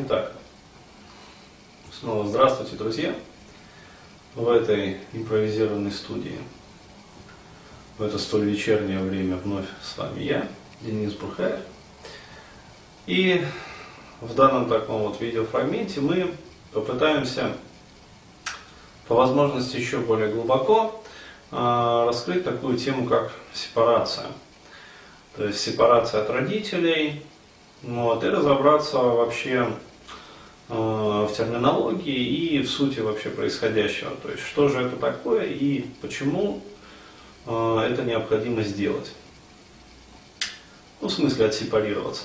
Итак, снова здравствуйте, друзья, в этой импровизированной студии. В это столь вечернее время вновь с вами я, Денис Бурхаев. И в данном таком вот видеофрагменте мы попытаемся по возможности еще более глубоко э, раскрыть такую тему, как сепарация. То есть сепарация от родителей, вот, и разобраться вообще в терминологии и в сути вообще происходящего. То есть, что же это такое и почему э, это необходимо сделать. Ну, в смысле, отсепарироваться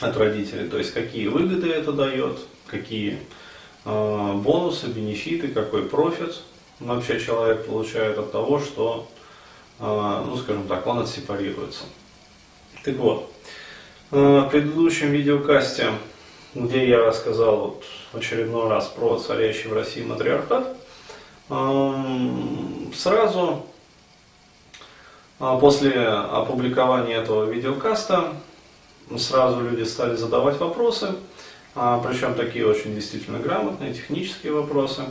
от родителей. То есть, какие выгоды это дает, какие э, бонусы, бенефиты, какой профит вообще человек получает от того, что, э, ну, скажем так, он отсепарируется. Так вот, Э, в предыдущем видеокасте, где я рассказал вот очередной раз про царящий в России матриархат, эм, сразу э, после опубликования этого видеокаста сразу люди стали задавать вопросы, э, причем такие очень действительно грамотные, технические вопросы.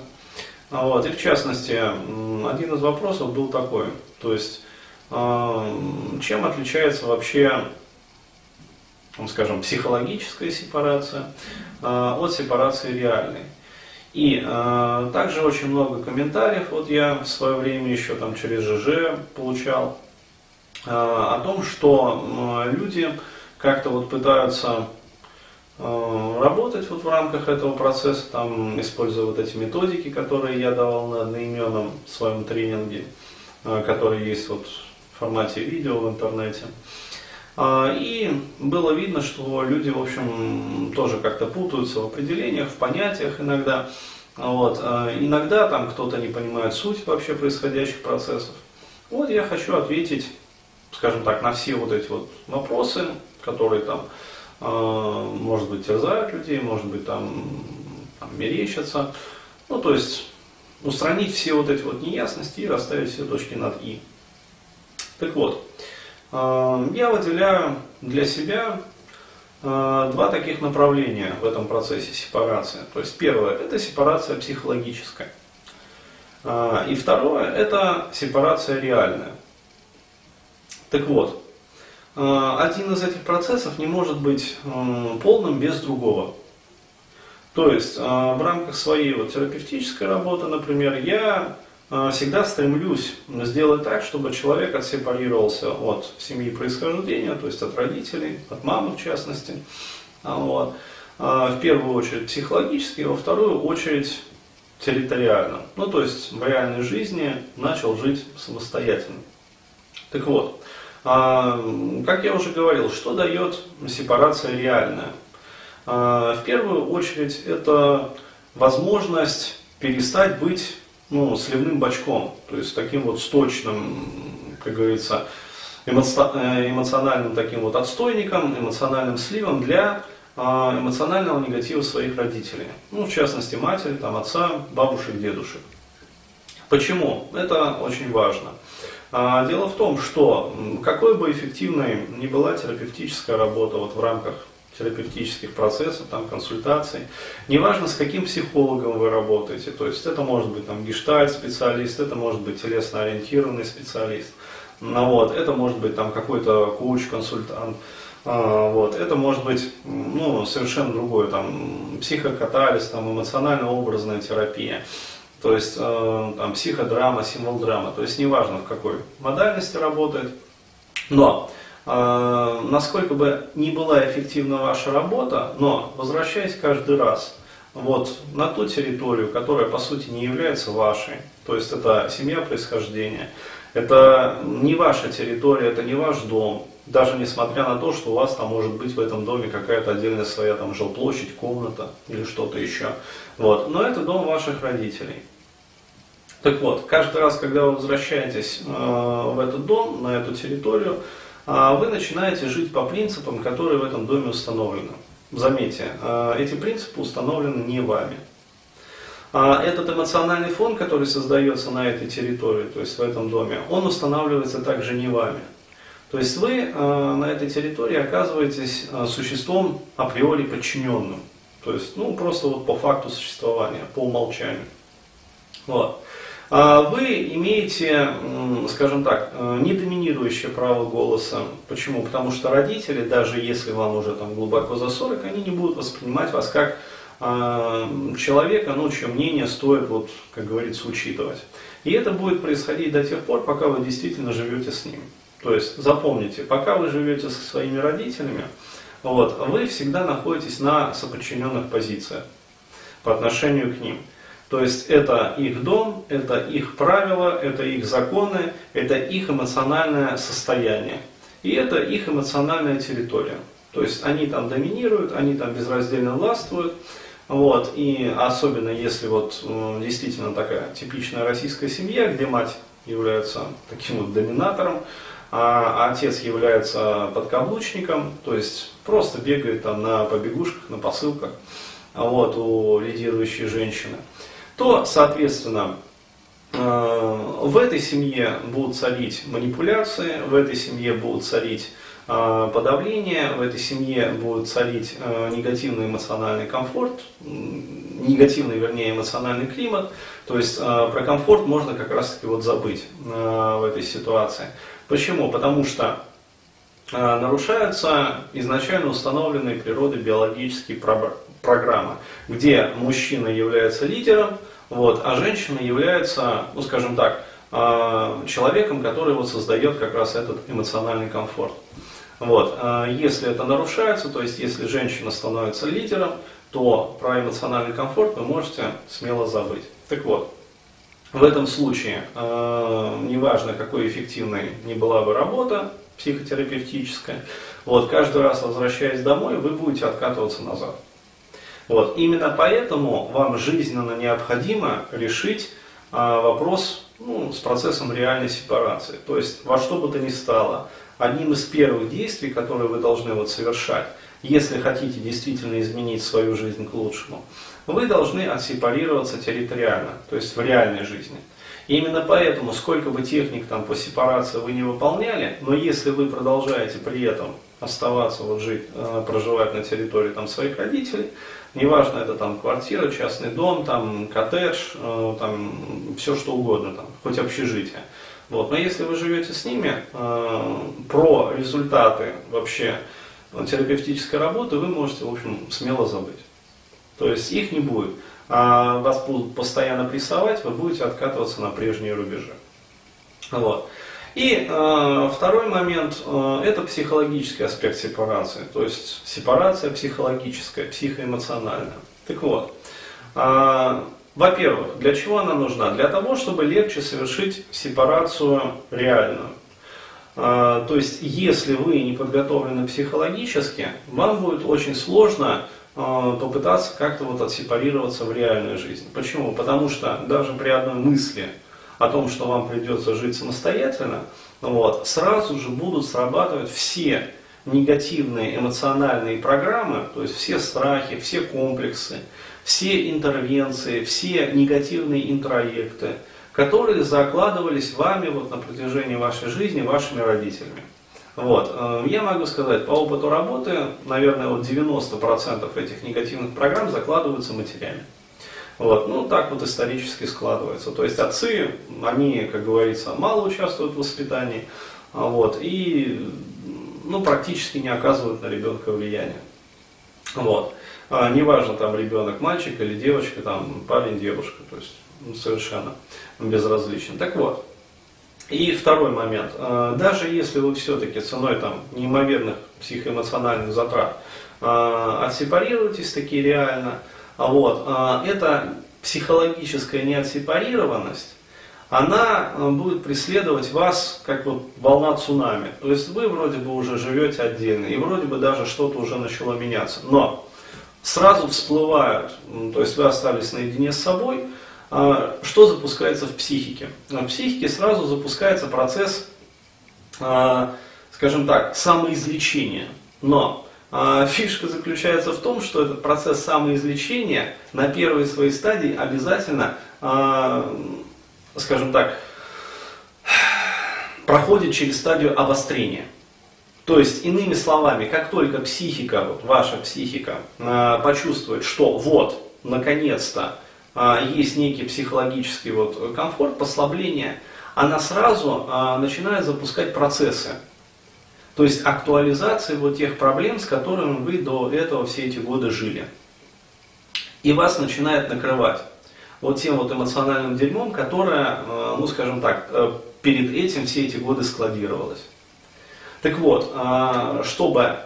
Вот. И в частности, один из вопросов был такой, то есть, чем отличается вообще ну, скажем, психологическая сепарация э, от сепарации реальной. И э, также очень много комментариев, вот я в свое время еще там через ЖЖ получал, э, о том, что э, люди как-то вот пытаются э, работать вот в рамках этого процесса, там, используя вот эти методики, которые я давал на одноименном своем тренинге, э, который есть вот в формате видео в интернете. А, и было видно, что люди, в общем, тоже как-то путаются в определениях, в понятиях иногда. Вот. А, иногда там кто-то не понимает суть вообще происходящих процессов. Вот я хочу ответить, скажем так, на все вот эти вот вопросы, которые там, а, может быть, терзают людей, может быть, там, там мерещатся. Ну, то есть устранить все вот эти вот неясности и расставить все точки над «и». Так вот, я выделяю для себя э, два таких направления в этом процессе сепарации. То есть первое – это сепарация психологическая. Э, и второе – это сепарация реальная. Так вот, один из этих процессов не может быть полным без другого. То есть в рамках своей вот терапевтической работы, например, я а, всегда стремлюсь сделать так, чтобы человек отсепарировался от семьи происхождения, то есть от родителей, от мамы в частности. А, вот. А, в первую очередь психологически, во вторую очередь территориально. Ну, то есть в реальной жизни начал жить самостоятельно. Так вот, как я уже говорил, что дает сепарация реальная? В первую очередь это возможность перестать быть ну, сливным бачком, то есть таким вот сточным, как говорится, э, эмоциональным таким вот отстойником, эмоциональным сливом для а, эмоционального негатива своих родителей. Ну, в частности, матери, там, отца, бабушек, дедушек. Почему? Это очень важно. А, дело в том, что какой бы эффективной ни была терапевтическая работа вот в рамках терапевтических процессов, там, консультаций. Неважно, с каким психологом вы работаете, то есть это может быть там гештальт-специалист, это может быть телесно-ориентированный специалист, ну, вот, это может быть там какой-то коуч-консультант, а, вот, это может быть ну, совершенно другое, там, психокатализ, там, эмоционально-образная терапия. То есть э, там, психодрама, символ драма. То есть неважно в какой модальности работает. Но насколько бы ни была эффективна ваша работа, но возвращаясь каждый раз вот на ту территорию, которая по сути не является вашей, то есть это семья происхождения, это не ваша территория, это не ваш дом, даже несмотря на то, что у вас там может быть в этом доме какая-то отдельная своя там жилплощадь, комната или что-то еще. Вот. Но это дом ваших родителей. Так вот, каждый раз, когда вы возвращаетесь э, в этот дом, на эту территорию, вы начинаете жить по принципам, которые в этом доме установлены. Заметьте, а, эти принципы установлены не вами. А этот эмоциональный фон, который создается на этой территории, то есть в этом доме, он устанавливается также не вами. То есть вы на этой территории оказываетесь существом априори подчиненным. То есть, ну, просто вот по факту существования, по умолчанию. Вот. А вы имеете, скажем так, э, недоминирующее право голоса. Почему? Потому что родители, даже если вам уже там глубоко за 40, они не будут воспринимать вас как а, человека, ну, чье мнение стоит, вот, как говорится, учитывать. И это будет происходить до тех пор, пока вы действительно живете с ними. То есть запомните, пока вы живете со своими родителями, вот, вы всегда находитесь на соподчиненных позициях по отношению к ним. То есть это их дом, это их правила, это их законы, это их эмоциональное состояние. И это их эмоциональная территория. То есть они там доминируют, они там безраздельно властвуют. Вот, и особенно если вот действительно такая типичная российская семья, где мать является таким вот доминатором, а отец является подкаблучником, то есть просто бегает там на побегушках, на посылках, вот, у лидирующей женщины, то, соответственно, э, в этой семье будут царить манипуляции, в этой семье будут царить э, подавление, в этой семье будет царить э, негативный эмоциональный комфорт, негативный, вернее, эмоциональный климат. То есть про комфорт можно как раз-таки вот забыть в этой ситуации. Почему? Потому что нарушаются изначально установленные природой биологические программы, где мужчина является лидером, вот, а женщина является, ну скажем так, э, человеком, который вот создает как раз этот эмоциональный комфорт. Вот. Э, если это нарушается, то есть если женщина становится лидером, то про эмоциональный комфорт вы можете смело забыть. Так вот, в этом случае, э, неважно, какой эффективной не была бы работа психотерапевтическая, вот, каждый раз возвращаясь домой, вы будете откатываться назад. Вот, именно поэтому вам жизненно необходимо решить э, вопрос ну, с процессом реальной сепарации. То есть во что бы то ни стало, одним из первых действий, которые вы должны вот совершать, если хотите действительно изменить свою жизнь к лучшему, вы должны отсепарироваться территориально, то есть в реальной жизни. И именно поэтому, сколько бы техник там по сепарации вы не выполняли, но если вы продолжаете при этом оставаться, вот жить, э, проживать на территории там, своих родителей, неважно, это там квартира, частный дом, там коттедж, э, там все что угодно, там, хоть общежитие. Вот. Но если вы живете с ними, э, про результаты вообще терапевтической работы вы можете, в общем, смело забыть. То есть их не будет. А вас будут постоянно прессовать, вы будете откатываться на прежние рубежи. Вот. И э, второй момент э, это психологический аспект сепарации, то есть сепарация психологическая, психоэмоциональная. Так вот, э, во-первых, для чего она нужна? Для того, чтобы легче совершить сепарацию реальную. Э, то есть, если вы не подготовлены психологически, вам будет очень сложно попытаться как-то вот отсепарироваться в реальную жизнь. Почему? Потому что даже при одной мысли о том, что вам придется жить самостоятельно, вот, сразу же будут срабатывать все негативные эмоциональные программы, то есть все страхи, все комплексы, все интервенции, все негативные интроекты, которые закладывались вами вот на протяжении вашей жизни вашими родителями. Вот. Э, я могу сказать, по опыту работы, наверное, вот 90% этих негативных программ закладываются матерями. Вот. Ну, так вот исторически складывается. То есть отцы, они, как говорится, мало участвуют в воспитании, а вот, и ну, практически не оказывают на ребенка влияния. Вот. А, неважно, там ребенок мальчик или девочка, там парень, девушка, то есть ну, совершенно безразлично. Так вот, и второй момент. Э, даже если вы все-таки ценой там, неимоверных психоэмоциональных затрат э, отсепарируетесь таки реально, а вот, э, эта психологическая неотсепарированность, она будет преследовать вас как вот волна цунами. То есть вы вроде бы уже живете отдельно, и вроде бы даже что-то уже начало меняться. Но сразу всплывают, то есть вы остались наедине с собой, что запускается в психике? В психике сразу запускается процесс, а, скажем так, самоизлечения. Но а, фишка заключается в том, что этот процесс самоизлечения на первой своей стадии обязательно, скажем так, проходит через стадию обострения. То есть, иными словами, как только психика, вот ваша психика, почувствует, что вот, наконец-то, есть некий психологический вот комфорт, послабление, она сразу э, начинает запускать процессы. То есть актуализации вот тех проблем, с которыми вы до этого все эти годы жили. И вас начинает накрывать вот тем вот эмоциональным дерьмом, которое, э, ну скажем так, э, перед этим все эти годы складировалось. Так вот, э, чтобы,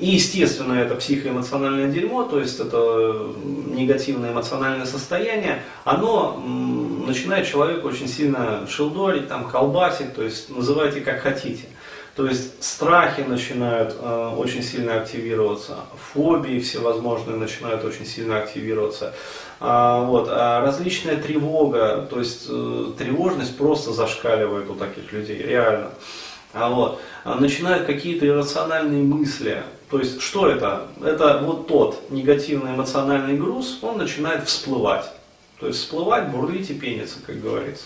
и естественно это психоэмоциональное дерьмо, то есть это негативное эмоциональное состояние, оно начинает человека очень сильно шелдорить, там, колбасить, то есть называйте как хотите. То есть страхи начинают э, очень сильно активироваться, фобии всевозможные начинают очень сильно активироваться. А, вот, а различная тревога, то есть э, тревожность просто зашкаливает у таких людей, реально. А вот, а начинают какие-то иррациональные мысли. То есть, что это? Это вот тот негативный эмоциональный груз, он начинает всплывать. То есть всплывать, бурлить и пениться, как говорится.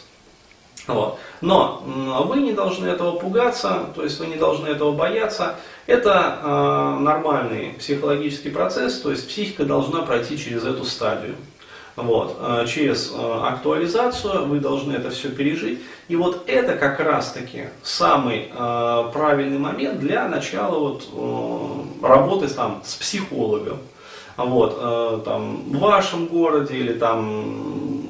Вот. Но вы не должны этого пугаться, то есть вы не должны этого бояться. Это э, нормальный психологический процесс, то есть психика должна пройти через эту стадию. Вот, э, через э, актуализацию вы должны это все пережить. И вот это как раз-таки самый э, правильный момент для начала вот, работы там, с психологом. Вот, там, в вашем городе или там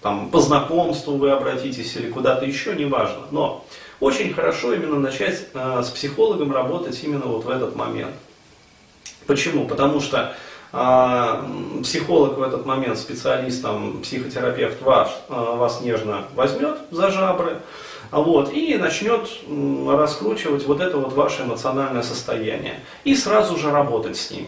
там, по знакомству вы обратитесь или куда-то еще, неважно. Но очень хорошо именно начать с психологом работать именно вот в этот момент. Почему? Потому что психолог в этот момент, специалист, там, психотерапевт ваш, э, вас нежно возьмет за жабры, вот, и начнет раскручивать вот это вот ваше эмоциональное состояние. И сразу же работать с ним.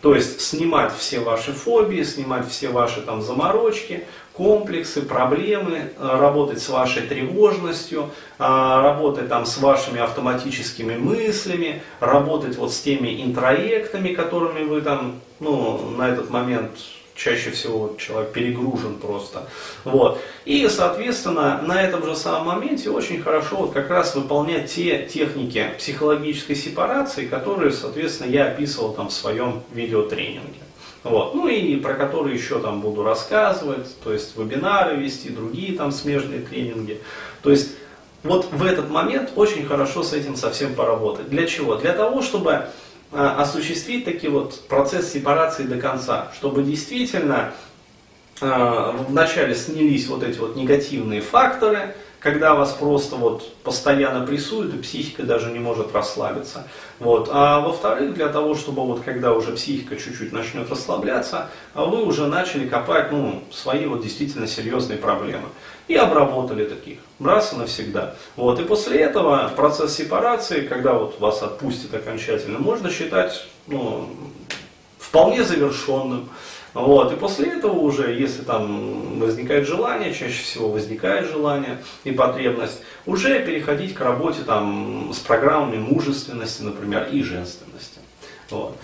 То есть снимать все ваши фобии, снимать все ваши там заморочки, комплексы, проблемы, э, работать с вашей тревожностью, работать там с вашими автоматическими мыслями, работать вот с теми интроектами, которыми вы там, ну, на этот момент чаще всего человек перегружен просто. Вот. И, соответственно, на этом же самом моменте очень хорошо вот как раз выполнять те техники психологической сепарации, которые, соответственно, я описывал там в своем видеотренинге. Вот. Ну и про которые еще там буду рассказывать, то есть вебинары вести, другие там смежные тренинги. То есть вот в этот момент очень хорошо с этим совсем поработать. Для чего? Для того, чтобы осуществить таки вот процесс сепарации до конца, чтобы действительно э, вначале снялись вот эти вот негативные факторы, когда вас просто вот постоянно прессуют, и психика даже не может расслабиться. Вот. А во-вторых, для того, чтобы вот когда уже психика чуть-чуть начнет расслабляться, вы уже начали копать ну, свои вот действительно серьезные проблемы. И обработали таких, раз и навсегда. Вот. И после этого процесс сепарации, когда вот вас отпустит окончательно, можно считать ну, вполне завершенным. Вот. И после этого уже, если там возникает желание, чаще всего возникает желание и потребность, уже переходить к работе там, с программами мужественности, например, и женственности. Вот.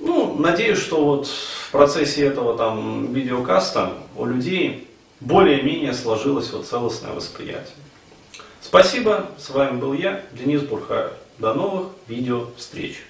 Ну, надеюсь, что вот в процессе этого там видеокаста у людей более-менее сложилось вот целостное восприятие. Спасибо, с вами был я, Денис Бурхаев. До новых видео встреч.